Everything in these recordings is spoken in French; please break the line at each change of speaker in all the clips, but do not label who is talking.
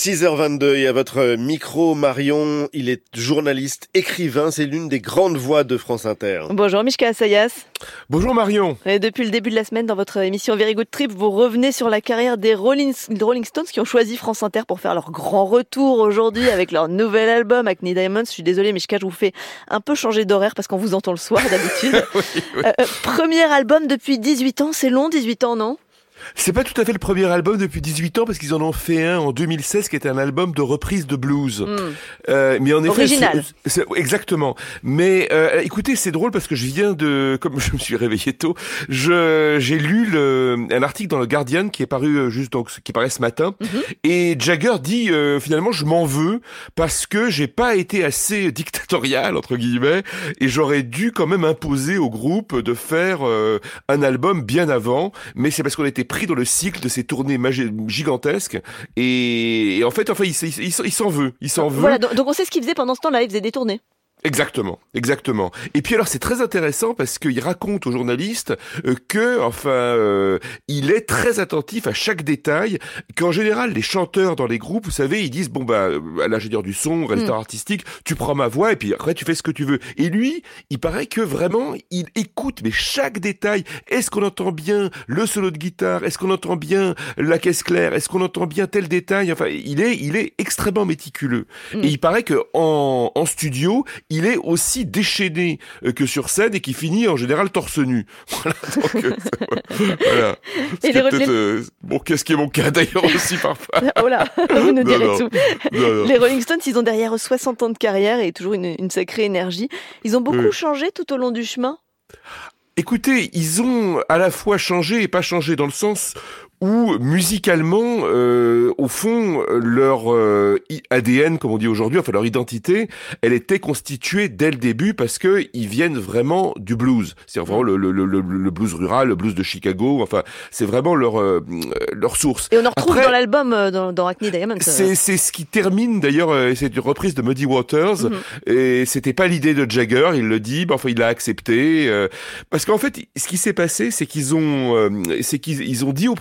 6h22 et à votre micro, Marion, il est journaliste, écrivain, c'est l'une des grandes voix de France Inter.
Bonjour Mishka Assayas.
Bonjour Marion.
Et depuis le début de la semaine, dans votre émission Very Good Trip, vous revenez sur la carrière des Rolling, Rolling Stones qui ont choisi France Inter pour faire leur grand retour aujourd'hui avec leur nouvel album Acne Diamonds. Je suis désolée Mishka, je vous fais un peu changer d'horaire parce qu'on vous entend le soir d'habitude.
oui, oui.
Euh, premier album depuis 18 ans, c'est long 18 ans non?
C'est pas tout à fait le premier album depuis 18 ans parce qu'ils en ont fait un en 2016 qui était un album de reprise de blues.
Mm.
Euh, mais en effet,
Original.
exactement. Mais euh, écoutez, c'est drôle parce que je viens de, comme je me suis réveillé tôt, je j'ai lu le, un article dans le Guardian qui est paru euh, juste donc qui paraît ce matin
Mhm.
et Jagger dit euh, finalement je m'en veux parce que j'ai pas été assez dictatorial entre guillemets et j'aurais dû quand même imposer au groupe de faire euh, un album bien avant, mais c'est parce qu'on était pris dans le cycle de ces tournées gigantesques et, et en fait enfin il, s'en veut, il s'en veut.
Voilà, donc on sait ce qu'il faisait pendant ce temps-là, il faisait des tournées.
Exactement, exactement. Et puis alors c'est très intéressant parce qu'il raconte aux journalistes euh, que enfin euh, il est très attentif à chaque détail. Qu'en général les chanteurs dans les groupes, vous savez, ils disent bon bah euh, à l'ingénieur du son, réalisateur artistique, tu prends ma voix et puis après tu fais ce que tu veux. Et lui, il paraît que vraiment il écoute mais chaque détail. Est-ce qu'on entend bien le solo de guitare? Est-ce qu'on entend bien la caisse claire? Est-ce qu'on entend bien tel détail? Enfin, il est il est extrêmement méticuleux.
Mm.
Et il paraît que en, en studio, il est aussi déchaîné euh, que sur scène et qui finit en général torse nu. Voilà. Donc, euh, voilà.
Et les- les-
euh, bon, qu'est-ce qui est mon cas d'ailleurs aussi parfois.
Oh là, vous nous direz
non.
tout.
Non, non.
Les Rolling Stones, ils ont derrière eux 60 ans de carrière et toujours une, une sacrée énergie. Ils ont beaucoup
Oui.
changé tout au long du chemin?
Écoutez, ils ont à la fois changé et pas changé dans le sens où musicalement, euh, au fond, leur euh, ADN, comme on dit aujourd'hui, enfin leur identité, elle était constituée dès le début parce que ils viennent vraiment du blues. C'est vraiment le, le, le, le- blues rural, le blues de Chicago. Enfin, c'est vraiment leur euh, leur source.
Et on en retrouve
Après-
dans l'album, euh, dans, dans Acne Diamonds. euh.
C'est c'est ce qui termine d'ailleurs. euh, C'est une reprise de Muddy Waters
Mhm.
et c'était pas l'idée de Jagger. Il le dit, mais enfin il l'a accepté euh, parce qu'en fait, ce qui s'est passé, c'est qu'ils ont, euh, c'est qu'ils ils ont dit au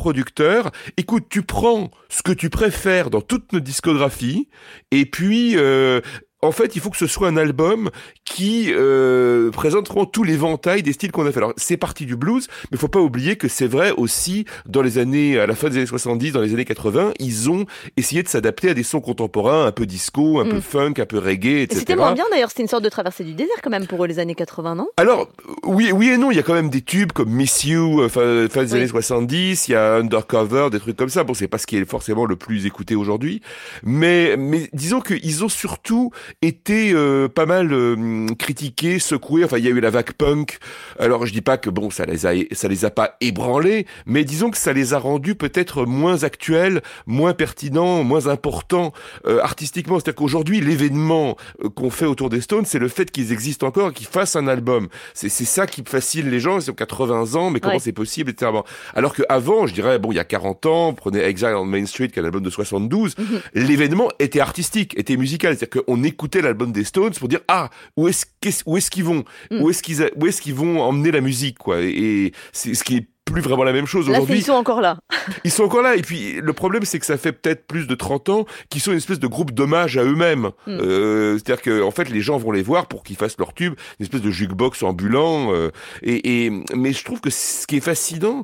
écoute, tu prends ce que tu préfères dans toute notre discographie et puis euh, en fait, il faut que ce soit un album qui euh, présente vraiment tout l'éventail des styles qu'on a fait. Alors, c'est parti du blues, mais faut pas oublier que c'est vrai aussi dans les années, à la fin des années 70, dans les années 80, ils ont essayé de s'adapter à des sons contemporains, un peu disco, un
Mm.
peu funk, un peu reggae,
Et
etc.
C'était moins bien d'ailleurs, c'était une sorte de traversée du désert quand même pour eux les années 80, non?
Alors, oui, oui et non, il y a quand même des tubes comme Miss You, euh, fin, fin des
Oui.
années 70, il y a Undercover, des trucs comme ça. Bon, c'est pas ce qui est forcément le plus écouté aujourd'hui, mais, mais disons qu'ils ont surtout été euh, pas mal euh, critiqués, secoués. Enfin, il y a eu la vague punk. Alors, je dis pas que bon, ça les a, ça les a pas ébranlés, mais disons que ça les a rendus peut-être moins actuels, moins pertinents, moins importants euh, artistiquement. C'est-à-dire qu'aujourd'hui, l'événement euh, qu'on fait autour des Stones, c'est le fait qu'ils existent encore et qu'ils fassent un album. C'est c'est ça qui fascine les gens. Ils ont 80 ans, mais comment
Ouais.
c'est possible, etc. Alors qu'avant, je dirais, bon, il y a 40 ans, prenez Exile on Main Street, qui est un album de 72, l'événement était artistique, était musical. C'est-à-dire qu'on écoutait l'album des Stones pour dire, ah, où est-ce où est-ce qu'ils vont?
Mm.
Où est-ce qu'ils où est-ce qu'ils vont emmener la musique, quoi? Et, et c'est ce qui est plus vraiment la même chose aujourd'hui.
ils sont encore là.
Ils sont encore là. Et puis, le problème, c'est que ça fait peut-être plus de 30 ans qu'ils sont une espèce de groupe d'hommage à eux-mêmes.
Mm.
Euh, C'est-à-dire que, en fait, les gens vont les voir pour qu'ils fassent leur tube, une espèce de jukebox ambulant. euh, et, et, mais je trouve que ce qui est fascinant,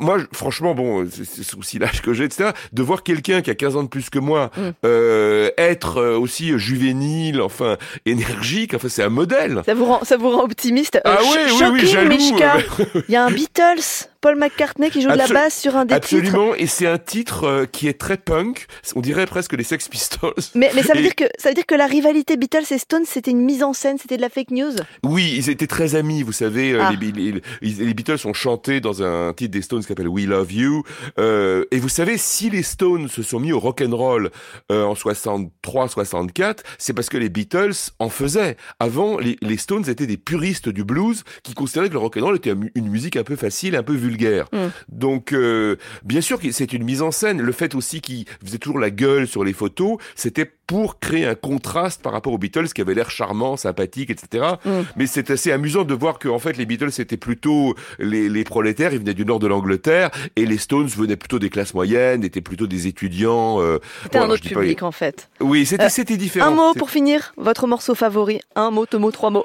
moi, franchement, bon, c'est c'est aussi l'âge que j'ai, etc., de voir quelqu'un qui a 15 ans de plus que moi
Mm.
euh, être euh, aussi juvénile, enfin, énergique, enfin, c'est un modèle.
Ça vous rend, ça vous rend optimiste?
Ah
ch-
oui, oui, oui, jaloux, euh,
Il y a un Beatles, Paul McCartney qui joue de la basse sur un des titres.
Absolument, et c'est un titre euh, qui est très punk. On dirait presque les Sex Pistols.
Mais, mais ça veut
Et-
dire que ça veut dire que la rivalité Beatles et Stones c'était une mise en scène, c'était de la fake news?
Oui, ils étaient très amis, vous savez. euh,
Ah.
les, les- les- les Beatles ont chanté dans un titre des Stones qui s'appelle We Love You. Euh, et vous savez, si les Stones se sont mis au rock and roll euh, en 63-64, c'est parce que les Beatles en faisaient. Avant, les, les Stones étaient des puristes du blues qui considéraient que le rock and roll était une musique un peu facile, un peu vulgaire.
Mm.
Donc, euh, bien sûr que c'est une mise en scène. Le fait aussi qu'ils faisaient toujours la gueule sur les photos, c'était pour créer un contraste par rapport aux Beatles qui avaient l'air charmant, sympathique, etc. Mm. Mais c'est assez amusant de voir que en fait les Beatles c'était plutôt les, les prolétaires, ils venaient du nord de l'Angleterre et les Stones venaient plutôt des classes moyennes, étaient plutôt des étudiants.
Euh, c'était un autre public en fait.
Oui, c'était euh, différent.
Un mot pour finir, votre morceau favori, un mot, deux mots, trois mots.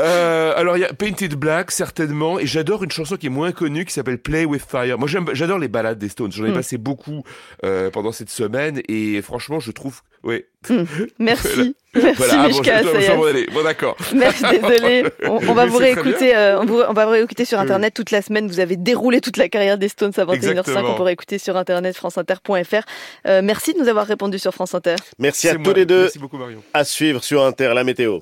euh, alors il y a Painted Black certainement et j'adore une chanson qui est moins connue qui s'appelle Play with Fire. Moi j'adore les balades des Stones, j'en ai mm. passé beaucoup euh, pendant cette semaine et franchement je trouve oui.
Hmm. Merci. Merci voilà.
Ah, bon, bon d'accord.
Merci, désolé. On, va vous réécouter, euh, on, va vous réécouter sur Internet toute la semaine. Vous avez déroulé toute la carrière des Stones à 21h05. On pourra écouter sur Internet, franceinter.fr. Euh, merci de nous avoir répondu sur France Inter.
Merci à tous les deux. Merci beaucoup, Marion. À suivre sur Inter, la météo.